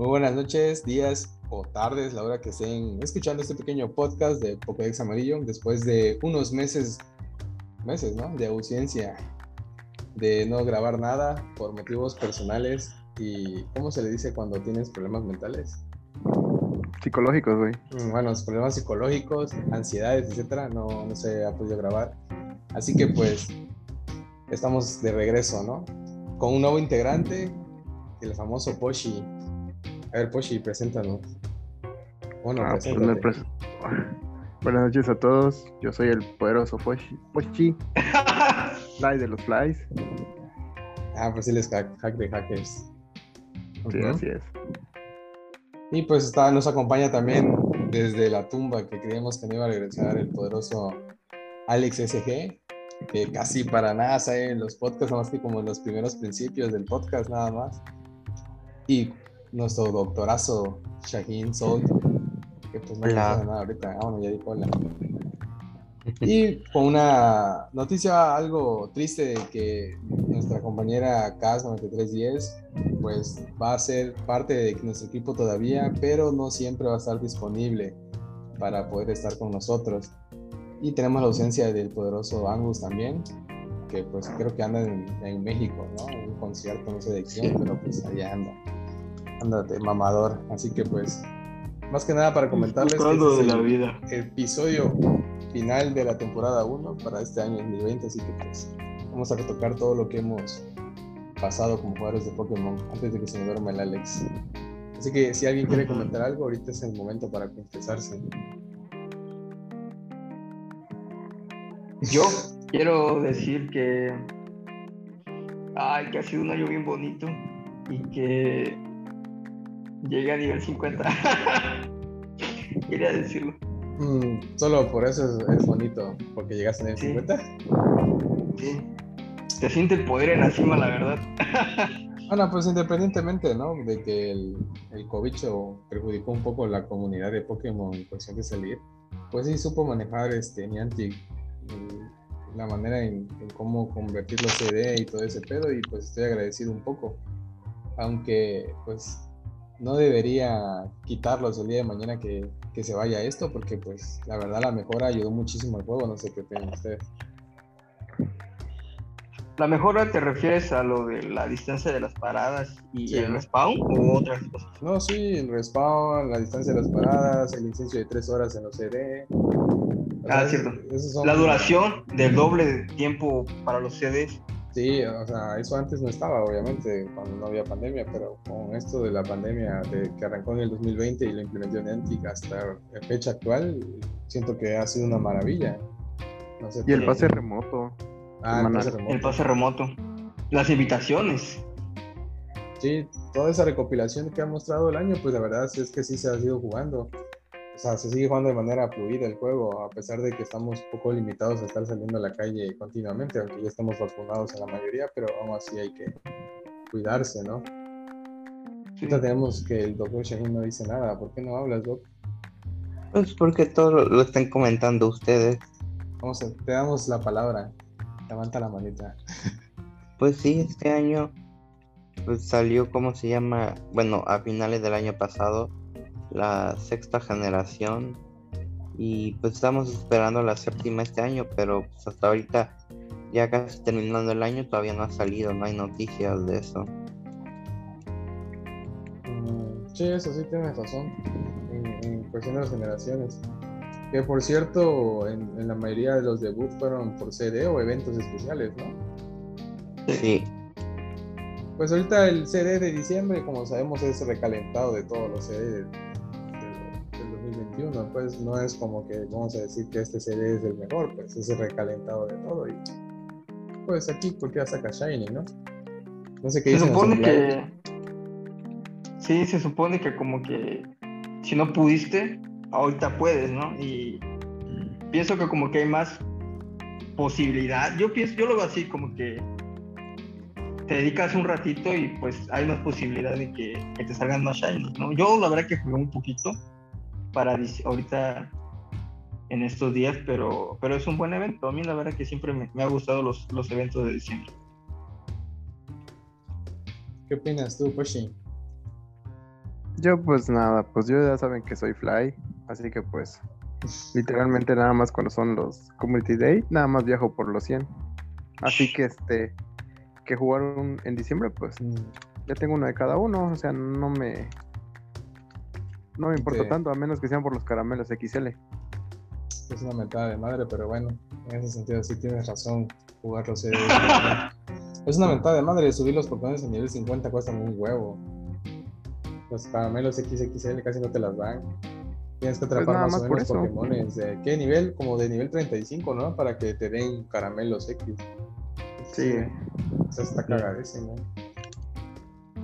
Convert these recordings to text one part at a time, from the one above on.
Muy buenas noches, días o tardes, la hora que estén escuchando este pequeño podcast de Pokédex Amarillo, después de unos meses, meses, ¿no? De ausencia, de no grabar nada por motivos personales y, ¿cómo se le dice cuando tienes problemas mentales? Psicológicos, güey. Mm, Bueno, los problemas psicológicos, ansiedades, etcétera, no, no se ha podido grabar. Así que, pues, estamos de regreso, ¿no? Con un nuevo integrante, el famoso Poshi. A ver, Poshi, preséntanos. Bueno, Ah, pues, preséntate. me pres- Buenas noches a todos. Yo soy el poderoso Pochi. Pochi. Fly de los Flies. Ah, pues sí, les hack, hack de hackers. Sí, así es. Y pues está, nos acompaña también desde la tumba que creíamos que no iba a regresar el poderoso Alex SG, que casi para nada sale en los podcasts, nada más que como en los primeros principios del podcast, nada más. Y nuestro doctorazo Shaheen Soul, que pues no nada ahorita, ah, bueno, ya dijo hola. Y con una noticia algo triste de que nuestra compañera CAS9310 pues va a ser parte de nuestro equipo todavía, pero no siempre va a estar disponible para poder estar con nosotros. Y tenemos la ausencia del poderoso Angus también, que pues creo que anda en, en México, ¿no? En un concierto, no sé de quién, pero pues allá anda. Anda de mamador. Así que pues, más que nada para comentarles que este es de la el- vida. episodio final de la temporada 1 para este año 2020, así que pues vamos a retocar todo lo que hemos pasado como jugadores de Pokémon antes de que se me duerma el Alex. Así que si alguien quiere comentar algo, ahorita es el momento para confesarse. Yo quiero decir que. Ay, que ha sido un año bien bonito y que llegué a nivel 50. Quería decirlo. Mm, solo por eso es, es bonito, porque llegaste en el Sí. 50. Sí. Se siente el poder en la cima, la verdad. Bueno, pues independientemente, ¿no? De que el, el cobicho perjudicó un poco la comunidad de Pokémon en cuestión de salir, pues sí supo manejar este Niantic y la manera en, en cómo convertir los CD y todo ese pedo y pues estoy agradecido un poco. Aunque pues no debería quitarlos el día de mañana que, que se vaya esto porque pues la verdad la mejora ayudó muchísimo al juego, no sé qué opinan ustedes. ¿La mejora te refieres a lo de la distancia de las paradas y Sí. el respawn o otras cosas? No, sí, el respawn, la distancia de las paradas, el incienso de tres horas en los CD. Ah, cierto. son- La duración del doble de tiempo para los CDs. Sí, o sea, eso antes no estaba, obviamente, cuando no había pandemia, pero con esto de la pandemia de, que arrancó en el 2020 y lo implementó Niantic hasta la fecha actual, siento que ha sido una maravilla. No sé Y el pase remoto. Ah, el pase remoto. El pase remoto. Las invitaciones. Sí, toda esa recopilación que ha mostrado el año, pues la verdad sí es que sí se ha ido jugando. O sea, se sigue jugando de manera fluida el juego, a pesar de que estamos poco limitados a estar saliendo a la calle continuamente, aunque ya estamos vacunados en la mayoría, pero aún así hay que cuidarse, ¿no? Sí. Ahorita tenemos que el doctor Shaheen no dice nada. ¿Por qué no hablas, Doc? Pues porque todo lo, lo están comentando ustedes. Vamos a, te damos la palabra. Levanta la manita. Pues sí, este año pues salió, ¿cómo se llama? Bueno, a finales del año pasado, la sexta generación. Y pues estamos esperando la séptima este año, pero pues hasta ahorita, ya casi terminando el año, todavía no ha salido, no hay noticias de eso. Mm, Sí, eso sí tienes razón. En, en cuestión de las generaciones. Que por cierto, en, en la mayoría de los debuts fueron por CD o eventos especiales, ¿no? Sí, Pues ahorita el CD de diciembre, como sabemos, es recalentado de todos los CD del, del 2021. Pues no es como que vamos a decir que este CD es el mejor, pues es el recalentado de todo. Y pues aquí, ya saca Shiny, no? No sé qué Se dicen supone que. Sí, se supone que como que si no pudiste, ahorita puedes, ¿no? Y pienso que como que hay más posibilidad. Yo pienso, yo lo veo así, como que te dedicas un ratito y pues hay más posibilidad de que, que te salgan más shiny, ¿no? Yo la verdad que jugué un poquito para ahorita en estos días, pero, pero es un buen evento. A mí la verdad que siempre me, me ha gustado los, los eventos de diciembre. ¿Qué opinas tú, Poshi? Yo pues nada, pues yo ya saben que soy fly, así que pues literalmente nada más cuando son los Community Day, nada más viajo por los 100. Así que este, que jugaron en diciembre, pues Mm, ya tengo uno de cada uno, o sea, no me... No me importa tanto, a menos que sean por los caramelos XL. Es una mentada de madre, pero bueno, en ese sentido sí tienes razón. Jugarlos es, es una mentada de madre. Subir los Pokémon en nivel 50 cuesta un huevo. Los caramelos XXL casi no te las dan. Tienes que atrapar Pues nada más, más o menos. Pokémon de qué nivel, como de nivel 35, ¿no? Para que te den caramelos X. Sí. O sea, está cagadísimo.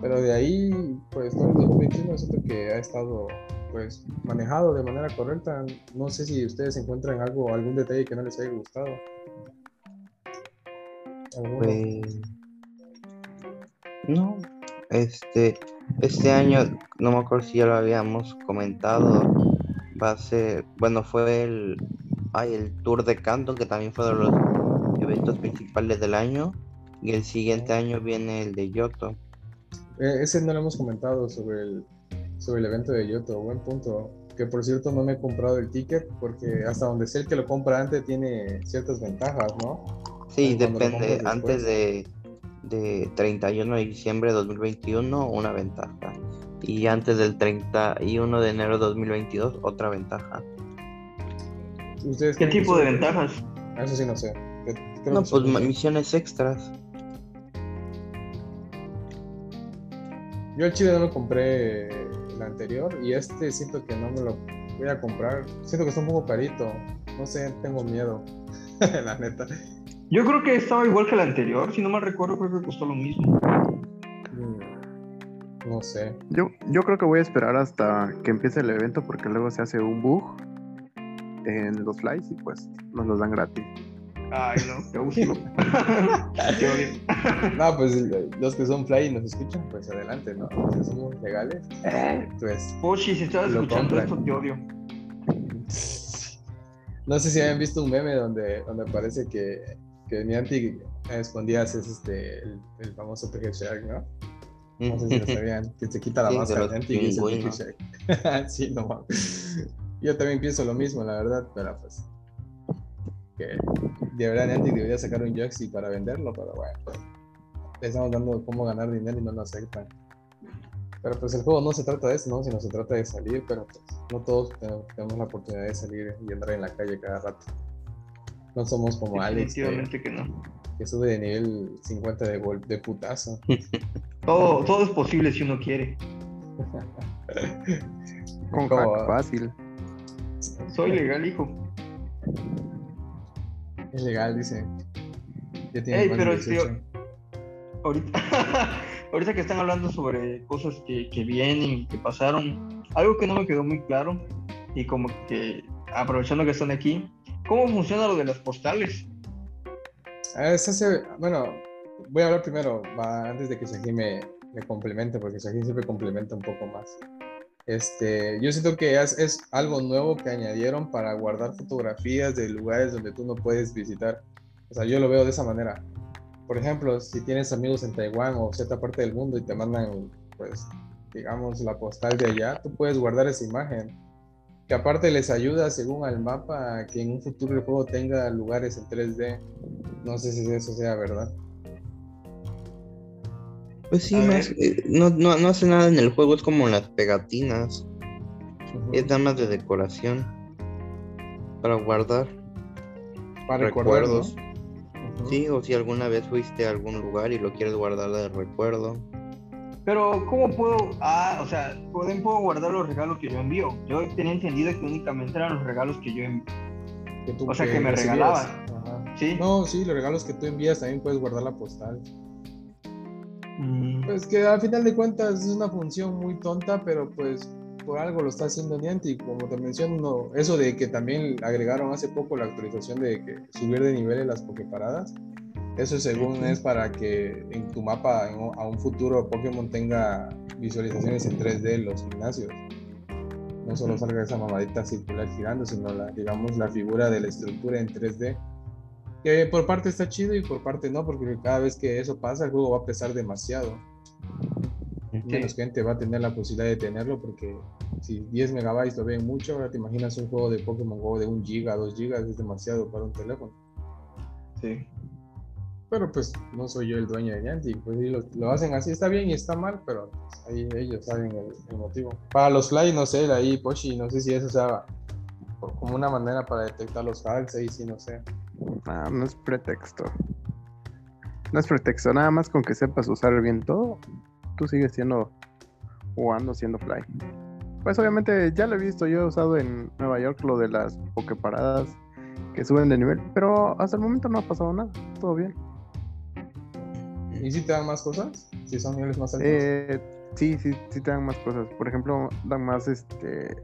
Pero de ahí, pues todo el 2021 siento que ha estado pues manejado de manera correcta. No sé si ustedes encuentran algo, algún detalle que no les haya gustado. Pues. No. Este. Este año, no me acuerdo si ya lo habíamos comentado. Va a ser. Bueno, fue el. Ay, el Tour de Canto, que también fue de los eventos principales del año. Y el siguiente año viene el de Yoto. Eh, ese no lo hemos comentado sobre el, sobre el evento de Yoto. Buen punto. Que por cierto no me he comprado el ticket porque hasta donde sé el que lo compra antes tiene ciertas ventajas, ¿no? Sí, cuando depende. Antes de, de 31 de diciembre de 2021, una ventaja. Y antes del 31 de enero de 2022, otra ventaja. ¿Ustedes ¿Qué tipo de ventajas? Ah, Eso sí no sé. ¿Qué- creo No, pues misiones extras. Yo el chile no me compré el anterior y este siento que no me lo voy a comprar. Siento que está un poco carito. No sé, tengo miedo. La neta. Yo creo que estaba igual que el anterior, si no mal recuerdo, creo que costó lo mismo. Mm, No sé. Yo, yo creo que voy a esperar hasta que empiece el evento porque luego se hace un bug en los flies y pues nos los dan gratis. Ay, no, qué abusivo. Qué odio. No, pues los que son fly y nos escuchan, pues adelante, ¿no? Si somos legales, pues Pochi, si estás escuchando compran. esto, te odio. No sé si habían visto un meme donde, donde parece que, que Niantic a escondidas es este, el, el famoso PG Shark, ¿no? No sé si lo sabían, que se quita la Sí, de máscara los Niantic y es el PG. Shark. sí, no mames. Yo también pienso lo mismo, la verdad, pero pues. Que de verdad Niantic debería sacar un Joxy para venderlo, pero bueno. Le estamos dando cómo ganar dinero y no lo aceptan. Pero pues el juego no se trata de eso, ¿no? Sino se trata de salir, pero pues no todos tenemos, la oportunidad de salir y andar en la calle cada rato. No somos como Alex, que, Definitivamente que no. que sube de nivel 50 de, gol, de putazo. Todo, todo es posible si uno quiere. Con fácil. Soy legal, hijo. Es legal, dice. Ya tiene Ey, pero de este, 18. Ahorita, ahorita que están hablando sobre cosas que, que vienen, que pasaron, algo que no me quedó muy claro, y como que aprovechando que están aquí, ¿cómo funciona lo de las postales? Bueno, voy a hablar primero, va, antes de que Shahid me, me complemente, porque Shahid siempre complementa un poco más. Este, yo siento que es, algo nuevo que añadieron para guardar fotografías de lugares donde tú no puedes visitar. O sea, yo lo veo de esa manera. Por ejemplo, si tienes amigos en Taiwán o cierta parte del mundo y te mandan, pues, digamos, la postal de allá, tú puedes guardar esa imagen. Que aparte les ayuda, según al mapa, a que en un futuro el juego tenga lugares en 3D. No sé si eso sea verdad. Pues sí, más, eh, no, no, no hace nada en el juego, es como las pegatinas. Es nada más de decoración. Para guardar Para recordar, ¿no? recuerdos. Sí, o si alguna vez fuiste a algún lugar y lo quieres guardar de recuerdo. Pero, ¿cómo puedo? Ah, o sea, ¿pueden, puedo guardar los regalos que yo envío. Yo tenía entendido que únicamente eran los regalos que yo envío. Que tú- O sea, que me recibías. regalaban. Ajá. ¿Sí? No, sí, los regalos que tú envías también puedes guardar la postal. Mm, Pues que al final de cuentas es una función muy tonta, pero pues por algo lo está haciendo Niantic. Como te menciono, eso de que también agregaron hace poco la actualización de que subir de niveles las Poképaradas. Eso según es para que en tu mapa en- a un futuro Pokémon tenga visualizaciones en 3D en los gimnasios. No solo salga esa mamadita circular girando, sino la, digamos, la figura de la estructura en 3D. Que por parte está chido y por parte no, porque cada vez que eso pasa el juego va a pesar demasiado. menos gente va a tener la posibilidad de tenerlo porque si 10 megabytes lo ven mucho, ahora te imaginas un juego de Pokémon Go de 1 giga, 2 gigas, es demasiado para un teléfono. Sí. Pero pues no soy yo el dueño de Niantic, pues sí, lo, lo hacen así, está bien y está mal, pero pues, ahí ellos saben el, el motivo. Para los Fly, no sé, ahí Poshi, no sé si eso sea como una manera para detectar los hacks, ahí sí, no sé. Ah, no es pretexto. No es pretexto, nada más con que sepas usar bien todo, tú sigues siendo jugando siendo fly. Pues obviamente ya lo he visto, yo he usado en Nueva York lo de las pokeparadas que suben de nivel, pero hasta el momento no ha pasado nada, todo bien. ¿Y si te dan más cosas? Si son niveles más altos. Eh, sí, sí, sí te dan más cosas. Por ejemplo, dan más este.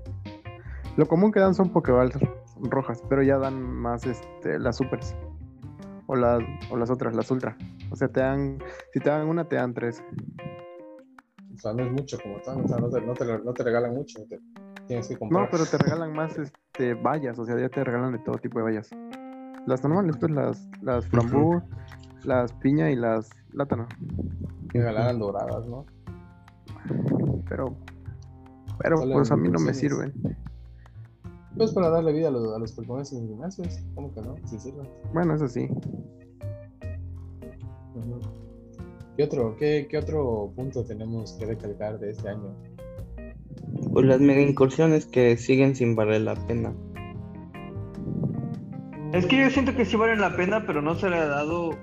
Lo común que dan son Pokéballs rojas, pero ya dan más este las supers. O las, o las otras, las ultra. O sea, te dan. Si te dan una, te dan tres. O sea, no es mucho como tal, o sea, no te, no te, no te regalan mucho, te- tienes que comprar. No, pero te regalan más este vallas, o sea, ya te regalan de todo tipo de vallas. Las normales, pues las, las frambú, las piña y las plátano. Te regalaran doradas, ¿no? Pero. Pero Solo pues a mí no me sirven. Pues para darle vida a los, a los Pokémon en gimnasios, ¿cómo que no? Sí sirven. Bueno, eso sí. ¿Qué otro, qué, qué otro punto tenemos que recalcar de este año? Pues las mega incursiones que siguen sin valer la pena. Es que yo siento que sí valen la pena, pero no se le ha dado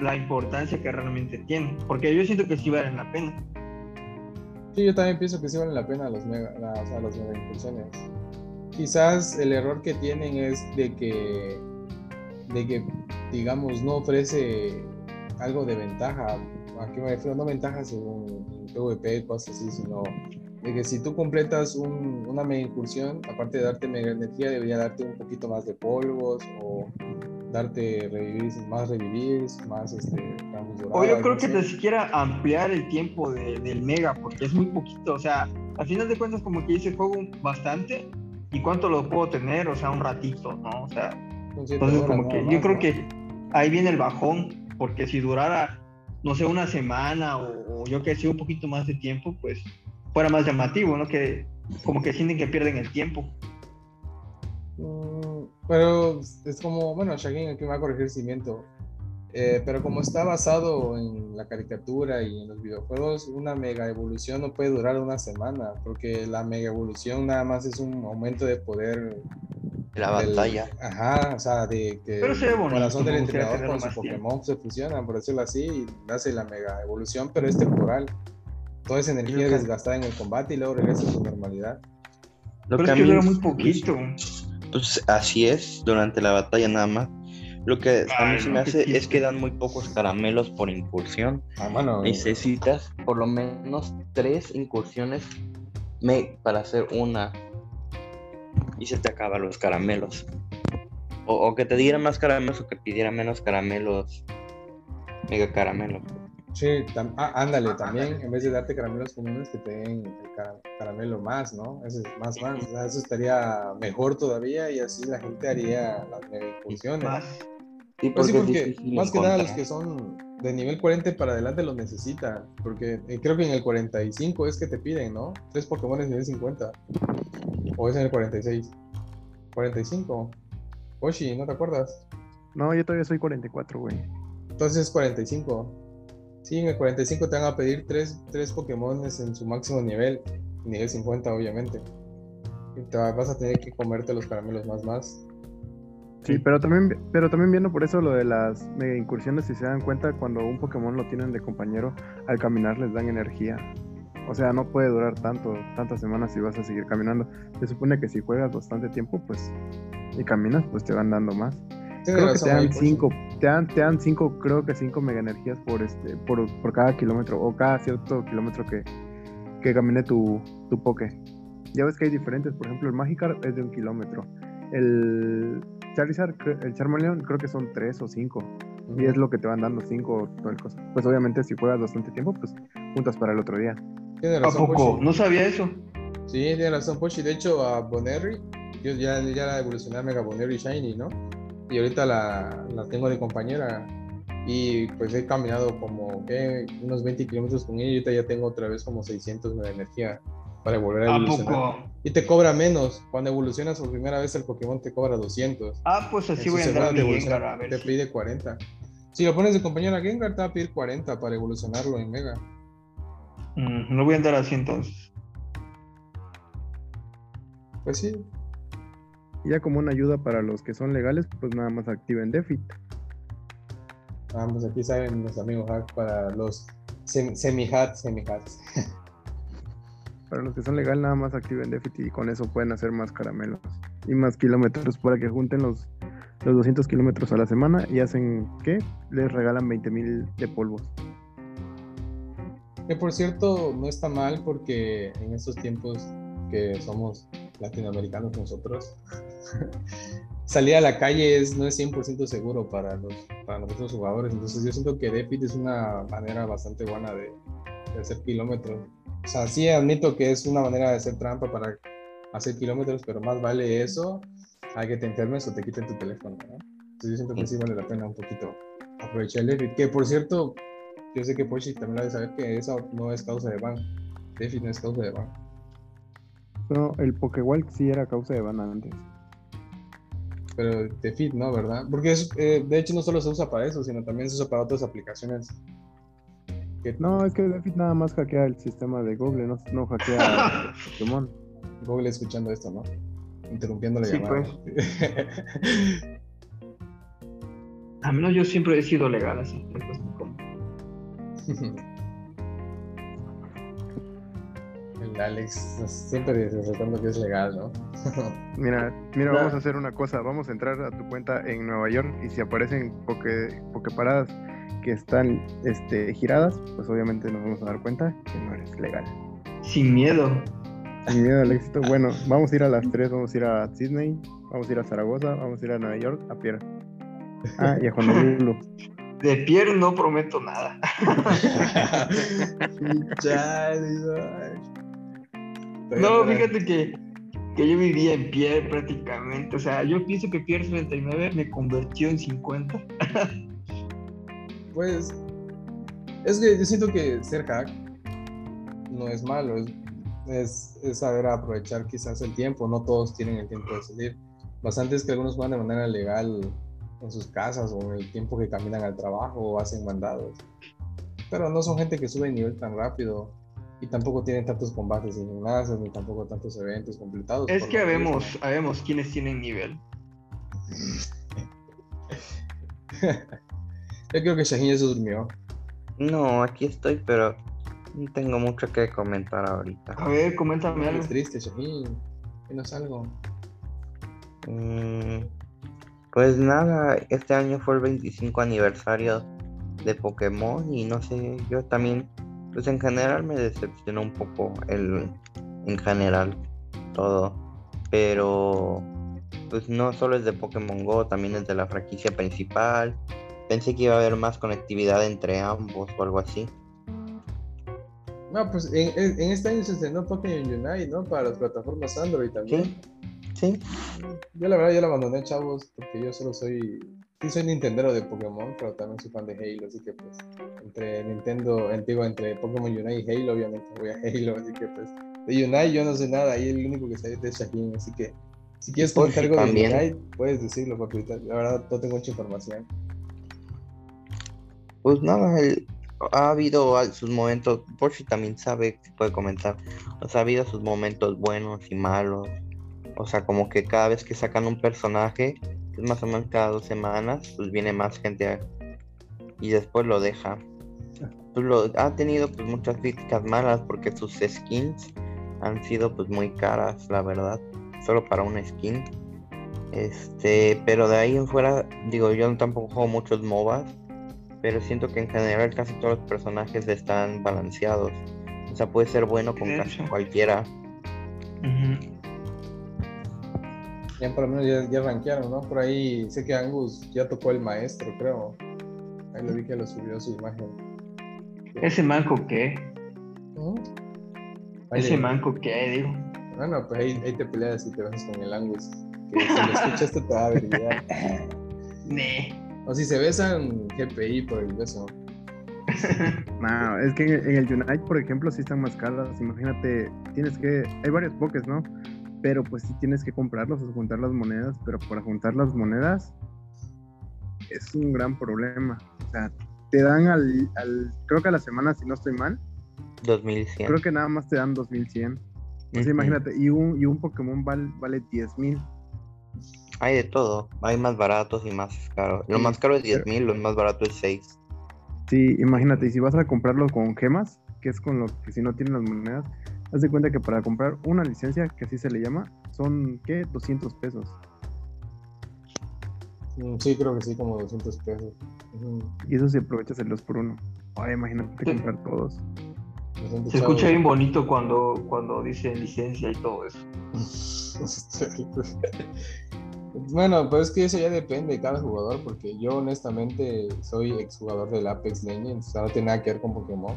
la importancia que realmente tienen. Porque yo siento que sí valen la pena. Sí, yo también pienso que sí valen la pena los mega, las, o sea, las mega incursiones. Quizás el error que tienen es de que, de que, digamos, no ofrece algo de ventaja. ¿A qué me refiero? No ventaja según PvP, cosas así, sino de que si tú completas un- una mega incursión, aparte de darte mega energía, debería darte un poquito más de polvos o darte revivir, más revivir, más este, O yo creo que te siquiera ampliar el tiempo de- del mega, porque es muy poquito. O sea, al final de cuentas, como que dice juego bastante. ¿Y cuánto lo puedo tener? O sea, un ratito, ¿no? O sea, entonces como que yo creo que ahí viene el bajón, porque si durara, no sé, una semana o, o yo que sé, un poquito más de tiempo, pues fuera más llamativo, ¿no? Que como que sienten que pierden el tiempo. Mm, Pero es como, bueno, Shagin aquí me va a corregir si miento. Eh, pero como está basado en la caricatura y en los videojuegos, una mega evolución no puede durar una semana, porque la mega evolución nada más es un aumento de poder. La del- batalla. Ajá, o sea, de que Pero se ve el corazón del entrenador con su tiempo. Pokémon se fusionan, por decirlo así, y hace la mega evolución, pero es temporal. Toda esa energía es desgastada en el combate y luego regresa a su normalidad. Lo Pero que es que dura muy poquito. Pues así es, durante la batalla nada más. Lo que a mí Ay, se no, me hace es que dan muy pocos caramelos por incursión. Ah, bueno, Necesitas por lo menos tres incursiones me- para hacer una. Y se te acaban los caramelos. O, o que te dieran más caramelos o que pidiera menos caramelos. Mega caramelos. Sí, tam- ah, ándale, también en vez de darte caramelos comunes que te den el cara- caramelo más, ¿no? Ese es más, más. O sea, eso estaría mejor todavía y así la gente haría las mega incursiones. Más. Sí, Pues sí, porque más que nada los encontrar. que son de nivel 40 para adelante los necesitan. Porque eh, creo que en el 45 es que te piden, ¿no? Tres Pokémon nivel 50. O es en el 46. 45. Oshi, ¿no te acuerdas? No, yo todavía soy 44, güey. Entonces es 45. Sí, en el 45 te van a pedir tres, tres Pokémon en su máximo nivel. Nivel 50, obviamente. Y te va- vas a tener que comerte los caramelos más más. Sí, pero también, pero también viendo por eso lo de las mega incursiones, si se dan cuenta, cuando un Pokémon lo tienen de compañero, al caminar les dan energía. O sea, no puede durar tanto, tantas semanas si vas a seguir caminando. Se supone que si juegas bastante tiempo, pues, y caminas, pues te van dando más. Creo que te dan cinco, te dan, te dan cinco, creo que cinco mega energías por este, por, por cada kilómetro, o cada cierto kilómetro que, que camine tu, tu Poké. Ya ves que hay diferentes, por ejemplo, el Magikarp es de un kilómetro. El Charizard, el Charmeleon, creo que son tres o cinco. Y es lo que te van dando, cinco, todo el cosa. Pues obviamente si juegas bastante tiempo, pues juntas para el otro día. Tienes ¿A razón, poco? No sabía eso. Sí, tiene razón, Poshi. De hecho, a Bonnerry, yo ya, ya la evolucioné a Mega Bonnerry Shiny, ¿no? Y ahorita la, la tengo de compañera. Y pues he caminado como ¿qué? unos 20 kilómetros con ella y ahorita ya tengo otra vez como 600 de energía para volver a ¿A evolucionar. poco? Y te cobra menos. Cuando evolucionas por primera vez el Pokémon te cobra 200. Ah, pues así voy a entrar mi Gengar a ver Te si- pide 40. Si lo pones de compañero a Gengar te va a pedir 40 para evolucionarlo en Mega. Mm, lo voy a entrar así entonces. Pues sí. Y ya como una ayuda para los que son legales, pues nada más activen Defit. Vamos, aquí saben los amigos hack para los sem- semi-hats, semi-hats. Para los que son legal, nada más activen Defit y con eso pueden hacer más caramelos y más kilómetros para que junten los, los 200 kilómetros a la semana y hacen, ¿qué? Les regalan 20 mil de polvos. Que por cierto, no está mal porque en estos tiempos que somos latinoamericanos nosotros, salir a la calle es, no es 100% seguro para, los, para nosotros jugadores. Entonces yo siento que Defit es una manera bastante buena de, de hacer kilómetros. O sea, sí admito que es una manera de hacer trampa para hacer kilómetros, pero más vale eso a que te enfermes o te quiten tu teléfono. ¿no? Entonces yo siento que sí vale la pena un poquito aprovechar el Defit. Que por cierto, yo sé que Pochi también la debe saber que eso no es causa de ban. Defit no es causa de ban. No, el Pokewalk sí era causa de ban antes. Pero Defit no, ¿verdad? Porque es, eh, de hecho no solo se usa para eso, sino también se usa para otras aplicaciones. Que No, es que nada más hackea el sistema de Google, no, no hackea Pokémon. Google escuchando esto, ¿no? Interrumpiendo la Sí, llamada. A menos yo siempre he sido legal así. como- El Alex siempre resaltando que es legal, ¿no? Mira, mira, vamos a hacer una cosa, vamos a entrar a tu cuenta en Nueva York y si aparecen poke, pokeparadas que están este, giradas, pues obviamente nos vamos a dar cuenta que no eres legal. Sin miedo. Sin miedo al éxito. Bueno, vamos a ir a las tres, vamos a ir a Sydney, vamos a ir a Zaragoza, vamos a ir a Nueva York, a Piera. Ah, y a Honolulu. De Pierre no prometo nada. No, fíjate que, que yo vivía en Pierre prácticamente. O sea, yo pienso que Pierre 39 me convirtió en 50. Pues es que yo siento que ser hack no es malo, es, es, es saber aprovechar quizás el tiempo, no todos tienen el tiempo de salir. Bastantes que algunos juegan de manera legal en sus casas o en el tiempo que caminan al trabajo o hacen mandados. Pero no son gente que sube de nivel tan rápido y tampoco tienen tantos combates en gimnasios ni tampoco tantos eventos completados. Es que habemos, habemos quienes tienen nivel. Yo creo que Shahin ya se durmió. No, aquí estoy, pero no tengo mucho que comentar ahorita. A ver, coméntame algo. Es triste, Shahin. Dinos algo. Mm, pues nada, este año fue el 25 aniversario de Pokémon y no sé, yo también, pues en general me decepcionó un poco el, en general todo, pero pues no solo es de Pokémon Go, también es de la franquicia principal. Pensé que iba a haber más conectividad entre ambos o algo así. No, pues en, en- este año se estrenó Pokémon Unite, ¿no? Para las plataformas Android también. Sí, Yo la verdad yo la abandoné, chavos, porque yo solo soy... Sí soy Nintendero de Pokémon, pero también soy fan de Halo, así que pues entre Nintendo, digo, entre Pokémon Unite y Halo, obviamente voy a Halo, así que pues de Unite yo no sé nada, ahí el único que sabe es Shahin, así que si quieres Pues comentar sí, algo de. Unite, puedes decirlo, porque la verdad no tengo mucha información. Pues nada, el- ha habido sus momentos, Porsche también sabe, puede comentar, o sea, ha habido sus momentos buenos y malos, o sea, como que cada vez que sacan un personaje, más o menos cada dos semanas, pues viene más gente y después lo deja. Pues lo, ha tenido pues muchas críticas malas porque sus skins han sido pues muy caras, la verdad, solo para una skin. Este, pero de ahí en fuera, digo, yo tampoco juego muchos MOBAs, pero siento que en general casi todos los personajes están balanceados. O sea, puede ser bueno con casi hecho. cualquiera. Ya por lo menos ya, ya rankearon, ¿no? Por ahí sé que Angus ya tocó el maestro, creo. Ahí lo vi que lo subió su imagen. Ese manco qué? Ujú. Ese manco qué, digo. Bueno, pues ahí, ahí te peleas y te vas con el Angus. Que si lo escuchas esto te va a averiguar. Ne. O si se besan, GPI por el beso. No, es que en el, en el Unite, por ejemplo, sí están más caras. Imagínate, tienes que. Hay varios pokés, ¿no? Pero pues sí tienes que comprarlos o juntar las monedas. Pero para juntar las monedas es un gran problema. O sea, te dan al, al- Creo que a la semana, si no estoy mal, 2100. creo que nada más te dan 2100. Entonces, Ujú. imagínate, y un, y un Pokémon val- vale 10000. Hay de todo. Hay más baratos y más caros. Lo Sí, más caro es pero- 10.000, lo más barato es 6. Sí, imagínate, y si vas a comprarlo con gemas, que es con lo que si no tienen las monedas, haz de cuenta que para comprar una licencia, que así se le llama, son, ¿qué? 200 pesos. Mm, Sí, creo que sí, como 200 pesos. Y eso si aprovechas el 2 por 1 Ay, imagínate Sí. comprar todos. Se escucha bien bonito cuando, cuando dicen licencia y todo eso. Bueno, pues es que eso ya depende de cada jugador, porque yo honestamente soy exjugador del Apex Legends, o sea, no tiene nada que ver con Pokémon.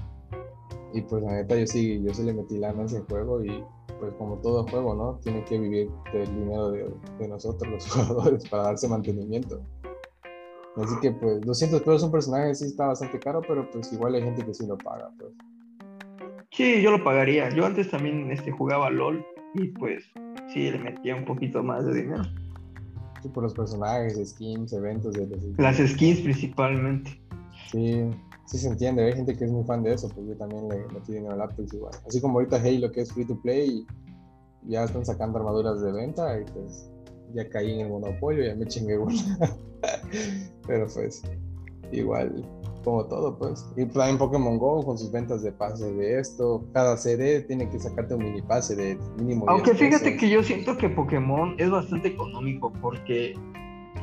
Y pues la neta yo sí, yo sí le metí lana a ese juego y pues como todo juego, ¿no? Tiene que vivir del dinero de, nosotros los jugadores para darse mantenimiento. Así que pues 200 pesos un personaje sí está bastante caro, pero pues igual hay gente que sí lo paga, pues. Sí, yo lo pagaría. Yo antes también este, jugaba LOL y pues sí, le metía un poquito más de dinero. Por los personajes, skins, eventos de los Las skins principalmente. Sí, sí se entiende, hay gente que es muy fan de eso, pues yo también le metí dinero al Apex igual. Así como ahorita Halo que es free to play y ya están sacando armaduras de venta y pues ya caí en el monopolio, ya me chingué una. Pero pues igual, como todo pues. Y también Pokémon Go con sus ventas de pase de esto, cada CD tiene que sacarte un mini pase de mínimo 10 Aunque fíjate pesos. que yo siento que Pokémon es bastante económico porque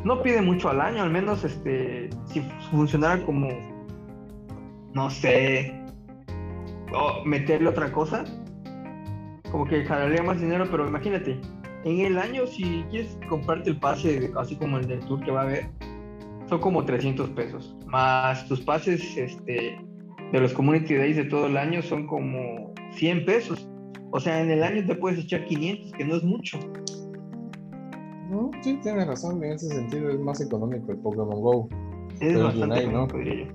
no pide mucho al año, al menos este si funcionara como no sé o meterle otra cosa, como que jalaría más dinero, pero imagínate, en el año si quieres comprarte el pase así como el del tour que va a haber, son como 300 pesos, más tus pases este de los community days de todo el año son como 100 pesos. O sea, en el año te puedes echar 500, que no es mucho. No, sí, tienes razón, en ese sentido es más económico el Pokémon Go. Es Pero bastante ¿no? diría yo.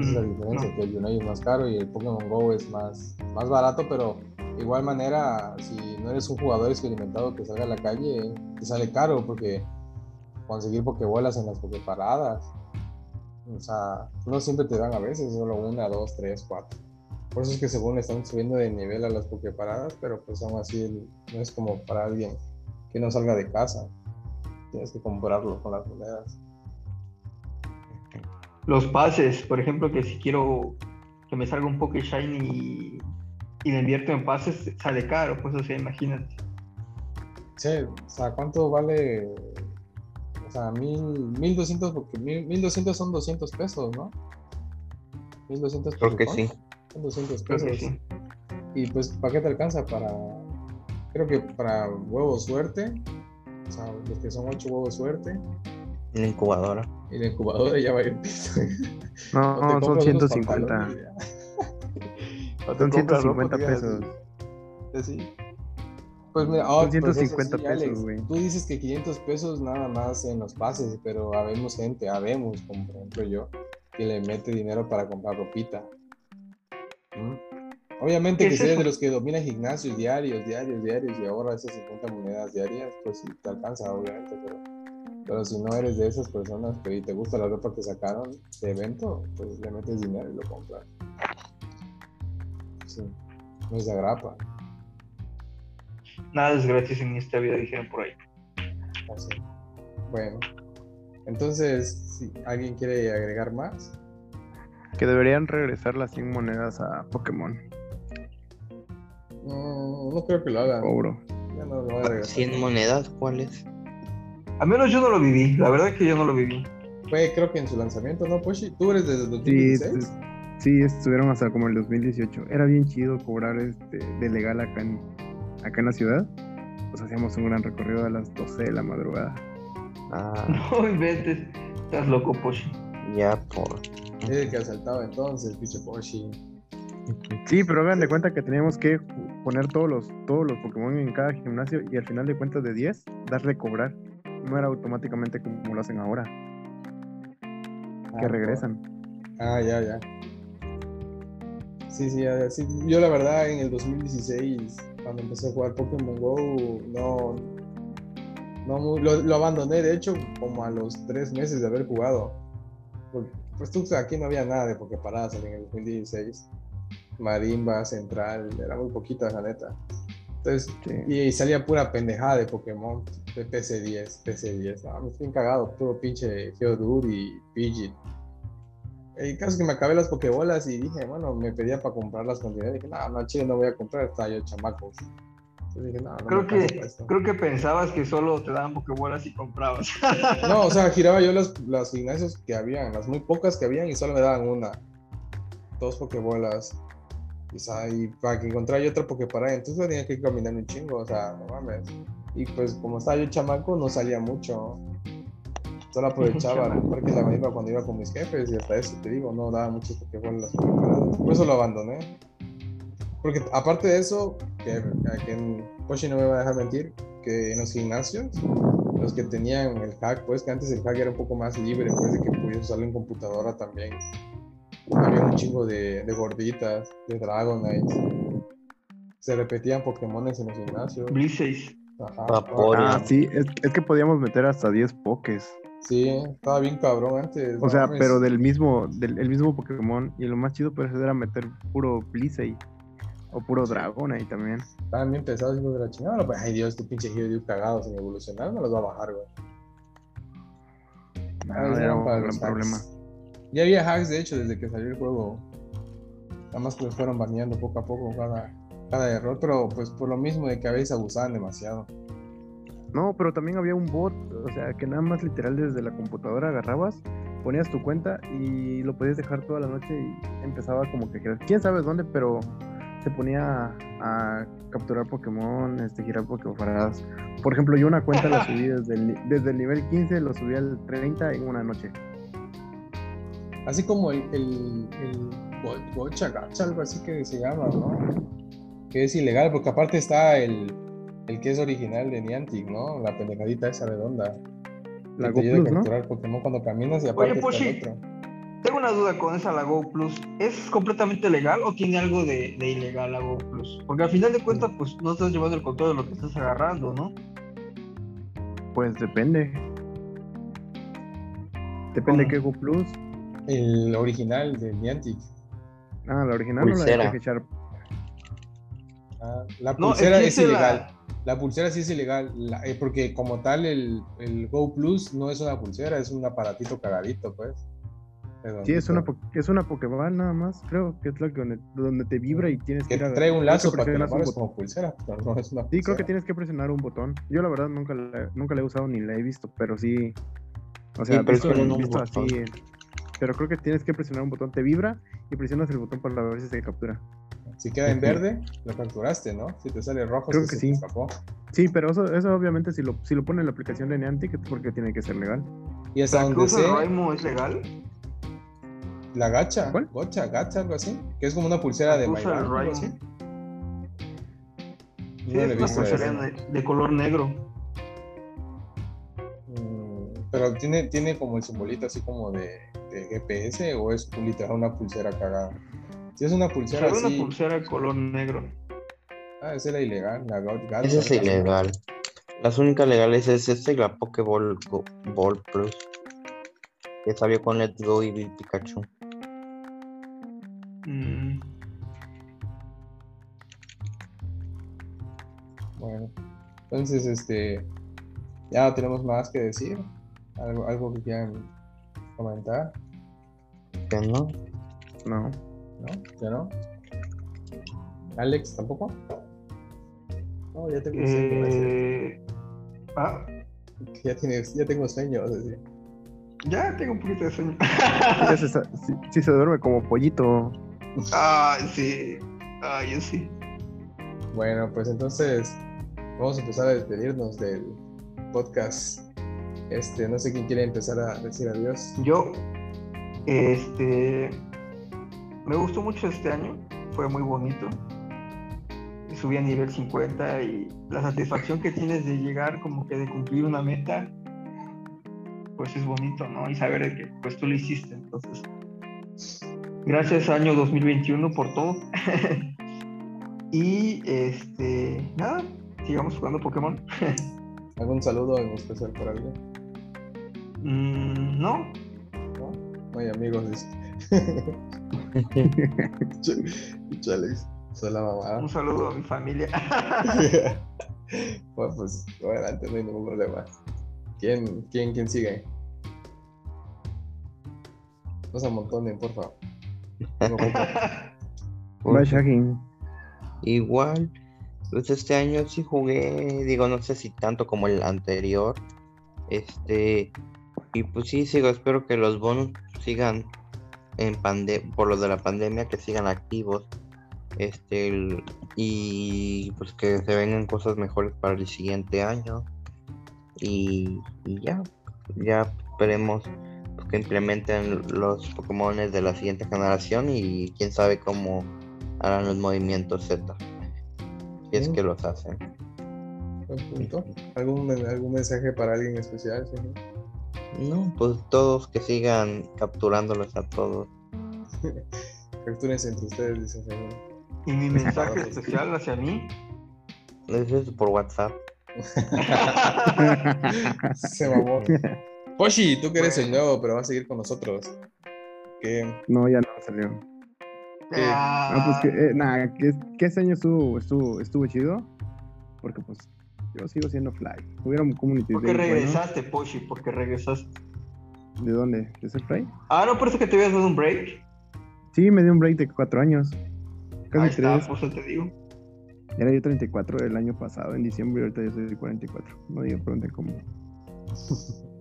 Esa es la Mm, diferencia, no. que el Unite es más caro y el Pokémon Go es más, más barato, pero de igual manera, si no eres un jugador experimentado que salga a la calle, te sale caro porque conseguir Pokébolas en las Poképaradas, o sea, no siempre te dan a veces, solo una, dos, tres, cuatro. Por eso es que según están subiendo de nivel a las Poképaradas, pero pues aún así no es como para alguien que no salga de casa. Tienes que comprarlo con las monedas. Los pases, por ejemplo, que si quiero que me salga un Poké Shiny y, y le invierto en pases, sale caro, pues o sea, imagínate. Sí, o sea, ¿cuánto vale? O sea, mil, mil doscientos, porque mil, mil doscientos son doscientos pesos, ¿no? Mil doscientos Creo que pesos. sí. Son doscientos Creo pesos. que sí. Y pues, ¿para qué te alcanza? Para, creo que para huevos suerte, o sea, los que son ocho huevos suerte, La incubadora. y la incubadora ya va a ir piso. No, O te son compras unos 150. pantalones y ya. O te Son compras ropa 150 que digas, pesos. Sí. Pues mira, Son pues eso 150 sí, Alex, pesos, güey. Tú dices que 500 pesos nada más en los pases, pero habemos gente, habemos, como por ejemplo yo, que le mete dinero para comprar ropita. ¿Mm? Obviamente ¿Qué que si eres de los que domina gimnasios diarios, diarios, diarios y ahorra esas 50 monedas diarias, pues sí te alcanza, obviamente, pero, pero si no eres de esas personas pero y te gusta la ropa que sacaron de evento, pues le metes dinero y lo compras. Sí, no es de agrapa. Nada es gratis en esta vida, dijeron por ahí. Así. Bueno, entonces, si alguien quiere agregar más, Que deberían regresar las 100 monedas a Pokémon. no, no creo que lo hagan. Cobro. Ya no lo voy a regresar. 100 monedas, ¿cuáles? Al menos yo no lo viví, la verdad es que yo no lo viví. Fue, creo que en su lanzamiento, ¿no, Poshi? ¿Tú eres desde Sí, 2016? es- sí, estuvieron hasta como el 2018. Era bien chido cobrar este de legal acá en, acá en la ciudad. Pues hacíamos un gran recorrido a las 12 de la madrugada. Ah, No inventes, estás loco, Poshi. ya por. Es el que asaltaba entonces, pinche Poshi. Sí, pero hagan de cuenta que teníamos que poner todos los, todos los Pokémon en cada gimnasio y al final de cuentas de 10, darle cobrar. No era automáticamente como lo hacen ahora. que regresan. Ah, ya, ya. Sí, sí, ya, sí. Yo la verdad en el 2016, cuando empecé a jugar Pokémon Go, no, no lo, lo abandoné, de hecho, como a los tres meses de haber jugado. Pues, Pues tú, aquí no había nada de Poképaradas en el 2016. Marimba, Central, era muy poquita la neta. Entonces, Sí. y, salía pura pendejada de Pokémon, de PC10, PC10. No, me estoy cagado, puro pinche Geodude y Pidgeot. El caso es que me acabé las Pokébolas y dije, bueno, me pedía para comprar las cantidades. Dije, no, no, chile, no voy a comprar, estaba yo chamaco. Entonces dije, no, no Creo que, para esto". creo que pensabas que solo te daban pokebolas y comprabas. No, o sea, giraba yo las, las gimnasios que habían, las muy pocas que habían y solo me daban una. Dos pokebolas. Y, o sea, y para que encontrara yo otra pokeparada, entonces tenía que caminar un chingo, o sea, no mames. Y pues como estaba yo chamaco, no salía mucho. Solo aprovechaba de la Marimba cuando iba con mis jefes y hasta eso te digo, no daba muchas pokebolas las pokeparadas. Por eso lo abandoné. Porque aparte de eso, que, que en Poshi no me va a dejar mentir, que en los gimnasios los que tenían el hack, pues que antes el hack era un poco más libre, pues de que pudieras usarlo en computadora también. Había un chingo de, de gorditas, de Dragonite. Se repetían Pokémones en los gimnasios. Blizzard. Ajá. Ah, sí, es, es que podíamos meter hasta 10 pokés. Sí, estaba bien cabrón antes. O sea, pero del mismo, del el mismo Pokémon. Y lo más chido pues era meter puro Blissey. O puro Dragonite también. Estaban bien pesados hijos de la chingada. No, pues, ay Dios, este pinche Geodude cagado sin evolucionar, no los va a bajar, güey. No, Ah, era un gran problema. Ya había hacks, de hecho, desde que salió el juego. Nada más que los fueron baneando poco a poco cada, cada error, pero pues por lo mismo de que a veces abusaban demasiado. No, pero también había un bot, o sea, que nada más literal desde la computadora agarrabas, ponías tu cuenta y lo podías dejar toda la noche y empezaba como que. Quién sabe dónde, pero se ponía a, capturar Pokémon, este, girar Pokémon. Por ejemplo, yo una cuenta la subí desde el, desde el nivel 15, lo subí al 30 en una noche. Así como el, el, el go- Gocha Gacha, algo así que se llama, ¿no? Que es ilegal, porque aparte está el, el que es original de Niantic, ¿no? La pendejadita esa redonda. La que Go te ayuda a Plus, ¿no? capturar Pokémon cuando caminas y aparte Oye, el otro. Tengo una duda con esa la Go Plus. ¿Es completamente legal o tiene algo de, de ilegal la Go Plus? Porque al final de cuentas, pues no estás llevando el control de lo que estás agarrando, ¿no? Pues depende. Depende ¿Cómo? qué Go Plus. El original de Niantic. Ah, la original o la Pulsera. de Sharp. Ah, la No, pulsera que es la- ilegal. La pulsera sí es ilegal, la- eh, porque como tal el, el Go Plus no es una pulsera, es un aparatito cagadito, pues. Sí, es una, es una Pokéball nada más, creo que es la que donde, donde te vibra y tienes que Que ir a- trae un lazo que para que muevas botón. como pulsera, pero no es una Sí, creo que tienes que presionar un botón. Yo la verdad nunca la, nunca la he usado ni la he visto, pero sí. O sea, Sí, pero es visto, como un visto así. Pero creo que tienes que presionar un botón, te vibra y presionas el botón para ver si se captura. Si queda en verde, lo capturaste, ¿no? Si te sale rojo, Creo es que se te sí. escapó. Sí, pero eso, eso obviamente si lo, si lo pone en la aplicación de Niantic es porque tiene que ser legal. Y hasta ¿La donde sé, Raimo es legal? la gacha, ¿Cuál? gocha, gacha, algo así, que es como una pulsera de algo así. Sí, No he es una pulsera de color negro. Mm, Pero tiene, tiene como el simbolito así como de, de GPS o es literal una pulsera cagada. Si es una Se pulsera ve una así, pulsera de color negro. ah, esa era ilegal, la. Esa es así. ilegal. Las únicas legales es esta y la Pokéball Go- Ball Plus. Que salió con Let's Go y Pikachu. Mm, Bueno, entonces, este, ya no tenemos más que decir. Algo, algo que quieran comentar, ¿Que no? No. ¿no? ¿Ya no? Alex, ¿tampoco? No, ya tengo sueño. eh, ah, Ya, tienes, ya tengo sueño, vas a decir. ya tengo un poquito de sueño. Ya se, sí, sí duerme como pollito. Ay, sí. Ay, yo sí. Bueno, pues entonces vamos a empezar a despedirnos del podcast. Este, no sé quién quiere empezar a decir adiós. Yo, este, me gustó mucho este año, fue muy bonito. Subí a nivel 50 y la satisfacción que tienes de llegar como que de cumplir una meta pues es bonito, ¿no? Y saber que pues tú lo hiciste. Entonces, gracias año 2021 por todo. y este, nada, sigamos jugando Pokémon. ¿Algún saludo en especial para alguien? Mm, no. ¿No? No hay amigos. Chales, soy la mamá. Un saludo a mi familia. bueno, pues adelante, no hay ningún problema. ¿Quién, quién, quién sigue? No se amontonen, por favor. Igual, pues este año sí jugué, digo, no sé si tanto como el anterior. Este, y pues sí, sigo, espero que los bonus sigan en pande por lo de la pandemia, que sigan activos. Este, el- y pues que se vengan cosas mejores para el siguiente año. Y, y ya, ya esperemos pues, que implementen los Pokémon de la siguiente generación y quién sabe cómo harán los movimientos Z. Si es que los hacen. Punto. ¿Algún, ¿Algún mensaje para alguien especial? señor? No, pues todos que sigan capturándolos a todos. Captúrense entre ustedes, dice el señor. y mi mensaje especial hacia mí. Eso es por WhatsApp. Se mamó. Poshi, tú que eres el nuevo, pero vas a seguir con nosotros. No, ya no salió. Ah, No, pues que, eh, nada, que, que este año estuvo, estuvo, estuvo chido. Porque pues yo sigo siendo fly. Hubieron community ¿Por qué regresaste, Poshi? ¿Por qué regresaste? ¿De dónde? ¿De ser fly? Ah, no, parece que te habías dado un break. Sí, me dio un break de cuatro años. Ahí Casi está, tres. pues eso te digo. Era yo 34 el año pasado, en diciembre, y ahorita yo soy 44. No digo, pregunten cómo.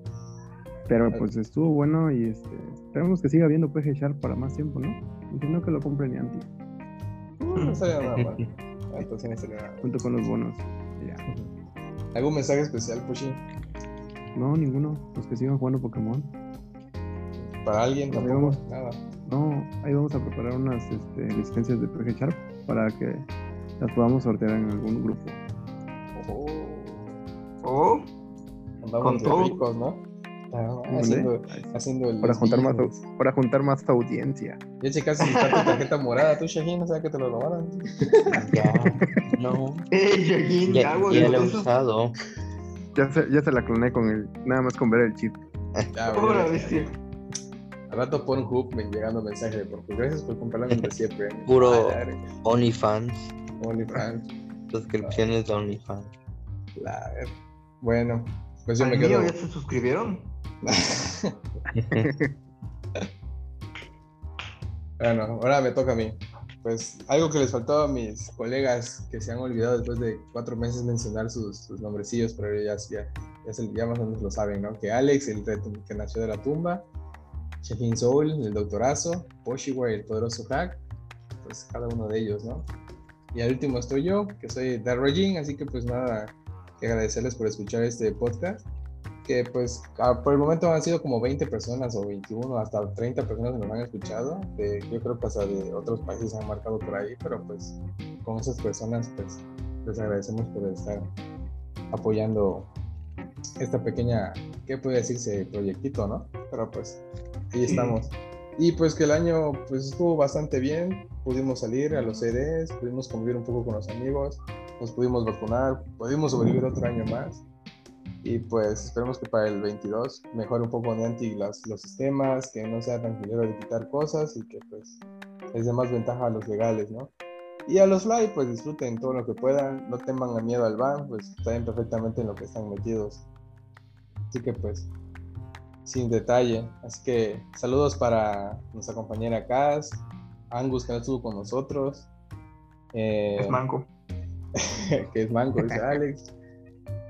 Pero pues estuvo bueno y este, esperemos que siga habiendo PG Sharp para más tiempo, ¿no? No, que lo compre Niantic, no, no salió nada mal. Entonces no nada junto con los bonos. Ya. ¿Algún mensaje especial, Poshi? No, ninguno. Los que sigan jugando Pokémon. ¿Para alguien? Ahí Tampoco. vamos. Nada. No, ahí vamos a preparar unas este, licencias de PG Sharp para que las podamos sortear en algún grupo. Oh, Andamos Con de todo. ricos, ¿no? Ah, haciendo, haciendo el Para juntar, más, para juntar más audiencia. Ya checaste si está tu tarjeta morada, tú, Shahin, no sabes que te lo robaron. Ya, no. hey, Joaquín, Ya, ya, ya lo he usado. Ya se, ya se la cloné con el, nada más con ver el chip. Ya, Ahora, güey. bestia. Al rato por un hub me llegando mensaje de por gracias por comprar la membresía premium. Puro- Ah, ya, OnlyFans. OnlyFans. Suscripciones de OnlyFans. La Bueno, pues yo ¿Al me mío quedo. ya se suscribieron? bueno, ahora me toca a mí. Pues algo que les faltó a mis colegas que se han olvidado después de cuatro meses mencionar sus, sus nombrecillos, pero ya, ya, ya, se- ya más o menos lo saben, ¿no? Que Alex, el que nació de la tumba, Shehin Soul, el doctorazo, Poshiway, el poderoso hack, pues cada uno de ellos, ¿no? Y al último estoy yo, que soy Darrojin, así que pues nada, que agradecerles por escuchar este podcast que pues ah, por el momento han sido como 20 personas o 21, hasta 30 personas que nos han escuchado. de- yo creo que hasta de otros países se han marcado por ahí, pero pues con esas personas pues les agradecemos por estar apoyando esta pequeña, ¿qué puede decirse? Proyectito, ¿no? Pero pues ahí estamos. Y pues que el año pues estuvo bastante bien, pudimos salir a los CDs, pudimos convivir un poco con los amigos, nos pudimos vacunar, pudimos sobrevivir otro año más. Y pues esperemos que para el 22 mejore un poco Niantic las, los sistemas, que no sea tan culero de quitar cosas y que pues les dé más ventaja a los legales, ¿no? Y a los Fly, pues disfruten todo lo que puedan, no teman a miedo al ban, pues saben perfectamente en lo que están metidos. Así que pues, sin detalle. Así que saludos para nuestra compañera Cass, Angus que no estuvo con nosotros, eh, Es manco. que es Mango, dice Alex.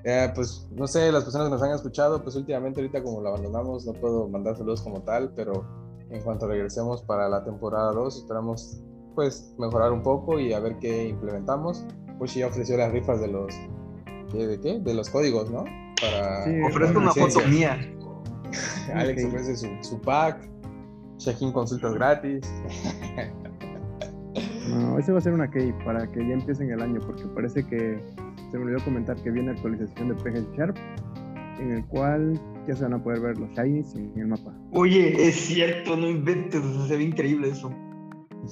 Eh, pues no sé, las personas que nos han escuchado, pues últimamente ahorita como lo abandonamos no puedo mandar saludos como tal, pero en cuanto regresemos para la temporada 2 esperamos pues mejorar un poco y a ver qué implementamos. Pues ya ofreció las rifas de los ¿de, de qué? De los códigos, ¿no? Para Sí, Ofrezco una foto mía. Alex ofrece su, su pack, Shahin consultas gratis. No, ese va a ser una key para que ya empiecen el año, porque parece que se me olvidó comentar que viene actualización de PG Sharp en el cual ya se van a poder ver los shinies en el mapa. Oye, es cierto, no inventes, se ve increíble eso.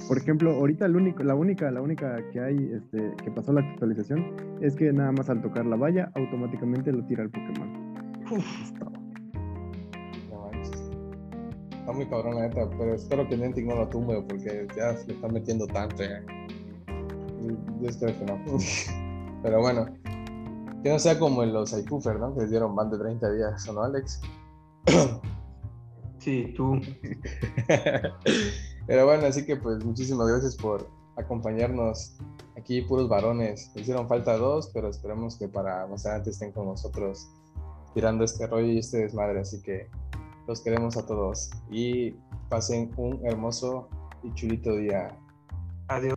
Por ejemplo, ahorita el único, la única, la única que hay, este, que pasó la actualización, es que nada más al tocar la valla, automáticamente lo tira el Pokémon. Uf, Es todo. No manches. Está muy cabrón la neta, pero espero que Niantic no lo tumbe porque ya se le están metiendo tanto Yo espero que no. Pero bueno, que no sea como en los iPufer, ¿no? Que les dieron ban de 30 días, ¿o no, Alex? sí, tú. Pero bueno, así que pues muchísimas gracias por acompañarnos aquí, puros varones. Hicieron falta dos, pero esperemos que para más adelante estén con nosotros tirando este rollo y este desmadre. Así que los queremos a todos y pasen un hermoso y chulito día. Adiós.